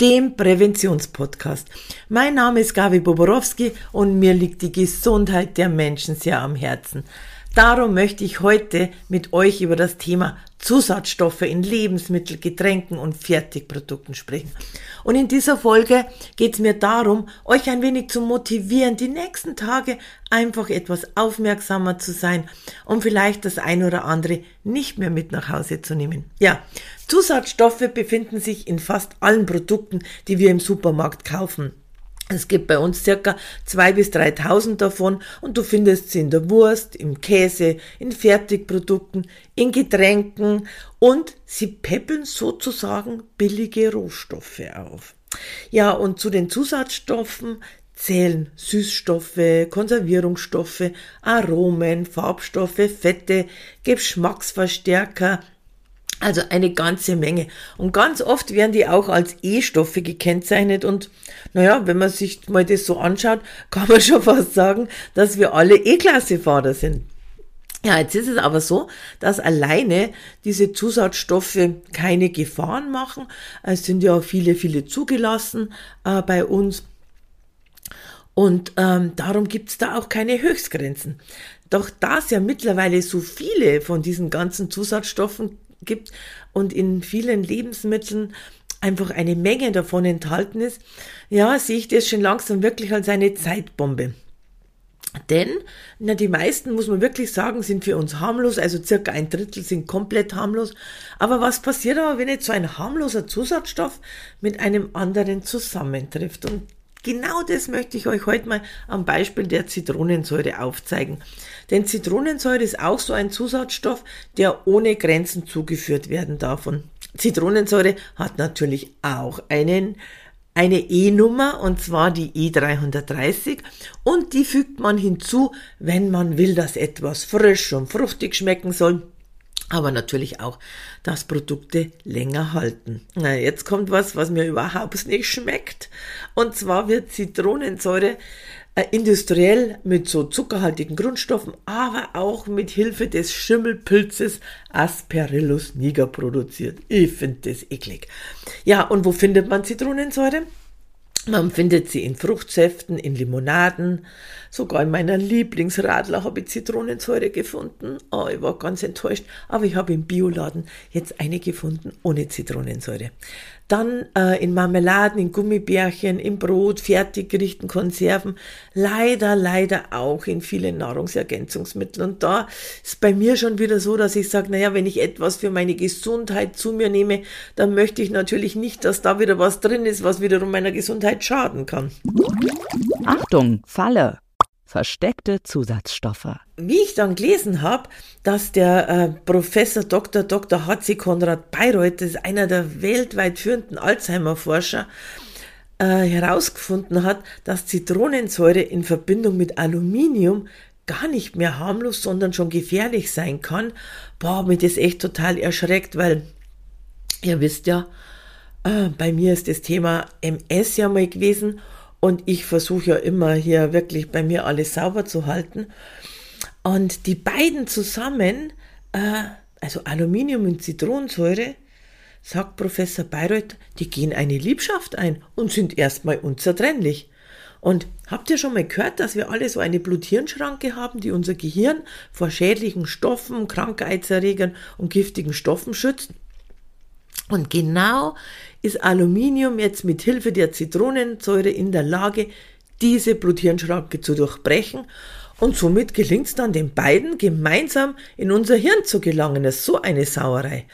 dem Präventionspodcast. Mein Name ist Gabi Boborowski und mir liegt die Gesundheit der Menschen sehr am Herzen. Darum möchte ich heute mit euch über das Thema Zusatzstoffe in Lebensmittel, Getränken und Fertigprodukten sprechen. Und in dieser Folge geht es mir darum, euch ein wenig zu motivieren, die nächsten Tage einfach etwas aufmerksamer zu sein und vielleicht das ein oder andere nicht mehr mit nach Hause zu nehmen. Ja, Zusatzstoffe befinden sich in fast allen Produkten, die wir im Supermarkt kaufen. Es gibt bei uns circa zwei bis 3.000 davon und du findest sie in der Wurst, im Käse, in Fertigprodukten, in Getränken und sie peppeln sozusagen billige Rohstoffe auf. Ja, und zu den Zusatzstoffen zählen Süßstoffe, Konservierungsstoffe, Aromen, Farbstoffe, Fette, Geschmacksverstärker, also eine ganze Menge. Und ganz oft werden die auch als E-Stoffe gekennzeichnet. Und naja, wenn man sich mal das so anschaut, kann man schon fast sagen, dass wir alle E-Klasse-Fahrer sind. Ja, jetzt ist es aber so, dass alleine diese Zusatzstoffe keine Gefahren machen. Es sind ja viele, viele zugelassen äh, bei uns. Und ähm, darum gibt's da auch keine Höchstgrenzen. Doch da es ja mittlerweile so viele von diesen ganzen Zusatzstoffen gibt und in vielen Lebensmitteln einfach eine Menge davon enthalten ist, ja, sehe ich das schon langsam wirklich als eine Zeitbombe. Denn na, die meisten, muss man wirklich sagen, sind für uns harmlos, also circa ein Drittel sind komplett harmlos. Aber was passiert aber, wenn jetzt so ein harmloser Zusatzstoff mit einem anderen zusammentrifft? Und Genau das möchte ich euch heute mal am Beispiel der Zitronensäure aufzeigen. Denn Zitronensäure ist auch so ein Zusatzstoff, der ohne Grenzen zugeführt werden darf. Und Zitronensäure hat natürlich auch einen eine E-Nummer und zwar die E330 und die fügt man hinzu, wenn man will, dass etwas frisch und fruchtig schmecken soll aber natürlich auch, dass Produkte länger halten. Na, jetzt kommt was, was mir überhaupt nicht schmeckt. Und zwar wird Zitronensäure äh, industriell mit so zuckerhaltigen Grundstoffen, aber auch mit Hilfe des Schimmelpilzes Asperillus niger produziert. Ich finde das eklig. Ja, und wo findet man Zitronensäure? Man findet sie in Fruchtsäften, in Limonaden, sogar in meiner Lieblingsradler habe ich Zitronensäure gefunden. Oh, ich war ganz enttäuscht, aber ich habe im Bioladen jetzt eine gefunden ohne Zitronensäure. Dann äh, in Marmeladen, in Gummibärchen, im Brot, Fertiggerichten, Konserven. Leider, leider auch in vielen Nahrungsergänzungsmitteln. Und da ist bei mir schon wieder so, dass ich sage, naja, wenn ich etwas für meine Gesundheit zu mir nehme, dann möchte ich natürlich nicht, dass da wieder was drin ist, was wiederum meiner Gesundheit schaden kann. Achtung, Falle versteckte Zusatzstoffe. Wie ich dann gelesen habe, dass der äh, Professor Dr. Dr. H.C. Konrad Bayreuth, das ist einer der weltweit führenden Alzheimer-Forscher, äh, herausgefunden hat, dass Zitronensäure in Verbindung mit Aluminium gar nicht mehr harmlos, sondern schon gefährlich sein kann, boah, mich das echt total erschreckt, weil ihr wisst ja, äh, bei mir ist das Thema MS ja mal gewesen und ich versuche ja immer hier wirklich bei mir alles sauber zu halten. Und die beiden zusammen, äh, also Aluminium und Zitronensäure, sagt Professor Bayreuth, die gehen eine Liebschaft ein und sind erstmal unzertrennlich. Und habt ihr schon mal gehört, dass wir alle so eine Blut-Hirn-Schranke haben, die unser Gehirn vor schädlichen Stoffen, Krankheitserregern und giftigen Stoffen schützt? Und genau ist Aluminium jetzt mit Hilfe der Zitronensäure in der Lage, diese Bluthirnschranke zu durchbrechen und somit gelingt es dann den beiden gemeinsam in unser Hirn zu gelangen. Das ist so eine Sauerei.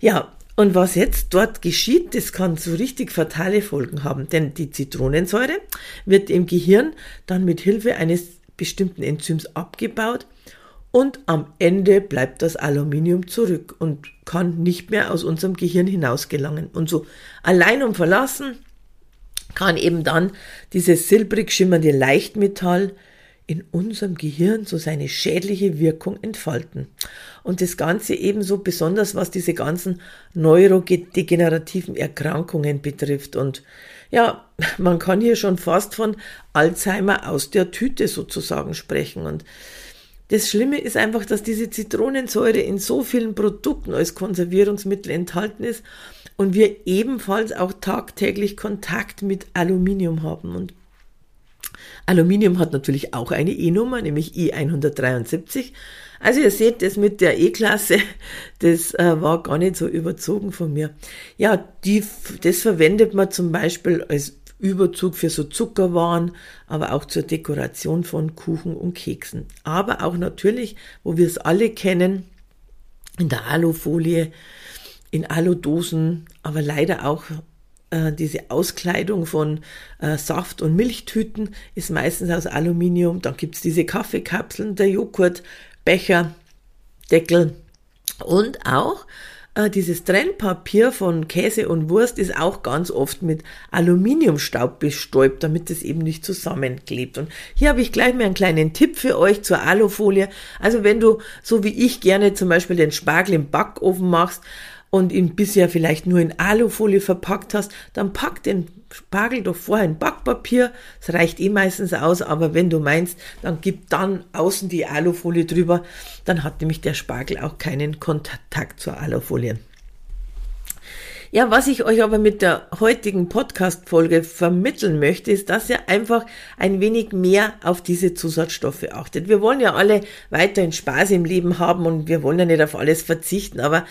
Ja, und was jetzt dort geschieht, das kann so richtig fatale Folgen haben, denn die Zitronensäure wird im Gehirn dann mit Hilfe eines bestimmten Enzyms abgebaut und am Ende bleibt das Aluminium zurück und kann nicht mehr aus unserem Gehirn hinaus gelangen. Und so allein und verlassen kann eben dann dieses silbrig schimmernde Leichtmetall in unserem Gehirn so seine schädliche Wirkung entfalten. Und das Ganze ebenso besonders, was diese ganzen neurodegenerativen Erkrankungen betrifft. Und ja, man kann hier schon fast von Alzheimer aus der Tüte sozusagen sprechen. Und das Schlimme ist einfach, dass diese Zitronensäure in so vielen Produkten als Konservierungsmittel enthalten ist und wir ebenfalls auch tagtäglich Kontakt mit Aluminium haben. Und Aluminium hat natürlich auch eine E-Nummer, nämlich I173. Also ihr seht, das mit der E-Klasse, das äh, war gar nicht so überzogen von mir. Ja, die, das verwendet man zum Beispiel als Überzug für so Zuckerwaren, aber auch zur Dekoration von Kuchen und Keksen. Aber auch natürlich, wo wir es alle kennen, in der Alufolie, in Aludosen, aber leider auch äh, diese Auskleidung von äh, Saft- und Milchtüten ist meistens aus Aluminium. Dann gibt's diese Kaffeekapseln, der Joghurt, Becher, Deckel und auch dieses Trennpapier von Käse und Wurst ist auch ganz oft mit Aluminiumstaub bestäubt, damit es eben nicht zusammenklebt. Und hier habe ich gleich mal einen kleinen Tipp für euch zur Alufolie. Also wenn du, so wie ich gerne zum Beispiel den Spargel im Backofen machst, und ihn bisher vielleicht nur in Alufolie verpackt hast, dann pack den Spargel doch vorher in Backpapier. Das reicht eh meistens aus, aber wenn du meinst, dann gib dann außen die Alufolie drüber. Dann hat nämlich der Spargel auch keinen Kontakt zur Alufolie. Ja, was ich euch aber mit der heutigen Podcast-Folge vermitteln möchte, ist, dass ihr einfach ein wenig mehr auf diese Zusatzstoffe achtet. Wir wollen ja alle weiterhin Spaß im Leben haben und wir wollen ja nicht auf alles verzichten, aber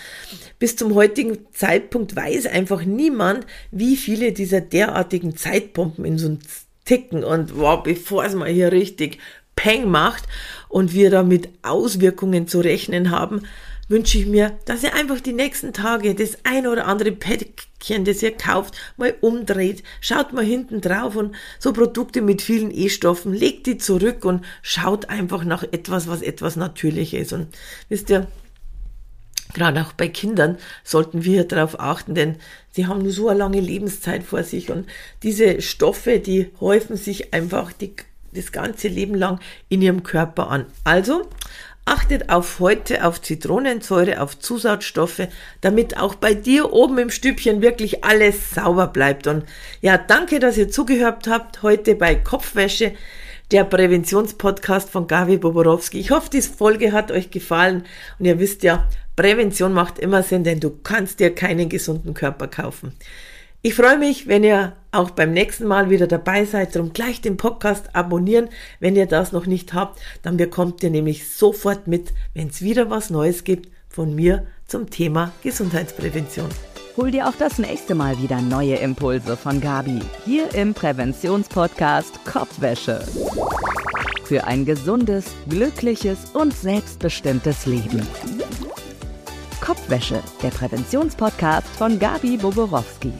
bis zum heutigen Zeitpunkt weiß einfach niemand, wie viele dieser derartigen Zeitpumpen in so uns ticken und wow, bevor es mal hier richtig Peng macht und wir da mit Auswirkungen zu rechnen haben, wünsche ich mir, dass ihr einfach die nächsten Tage das ein oder andere Päckchen, das ihr kauft, mal umdreht. Schaut mal hinten drauf und so Produkte mit vielen E-Stoffen, legt die zurück und schaut einfach nach etwas, was etwas natürlich ist. Und wisst ihr, gerade auch bei Kindern sollten wir darauf achten, denn sie haben nur so eine lange Lebenszeit vor sich und diese Stoffe, die häufen sich einfach die, das ganze Leben lang in ihrem Körper an. Also Achtet auf heute auf Zitronensäure, auf Zusatzstoffe, damit auch bei dir oben im Stübchen wirklich alles sauber bleibt. Und ja, danke, dass ihr zugehört habt heute bei Kopfwäsche, der Präventionspodcast von Gavi Boborowski. Ich hoffe, diese Folge hat euch gefallen und ihr wisst ja, Prävention macht immer Sinn, denn du kannst dir keinen gesunden Körper kaufen. Ich freue mich, wenn ihr auch beim nächsten Mal wieder dabei seid. Darum gleich den Podcast abonnieren, wenn ihr das noch nicht habt. Dann bekommt ihr nämlich sofort mit, wenn es wieder was Neues gibt von mir zum Thema Gesundheitsprävention. Hol dir auch das nächste Mal wieder neue Impulse von Gabi hier im Präventionspodcast Kopfwäsche. Für ein gesundes, glückliches und selbstbestimmtes Leben. Kopfwäsche, der Präventionspodcast von Gabi Boborowski.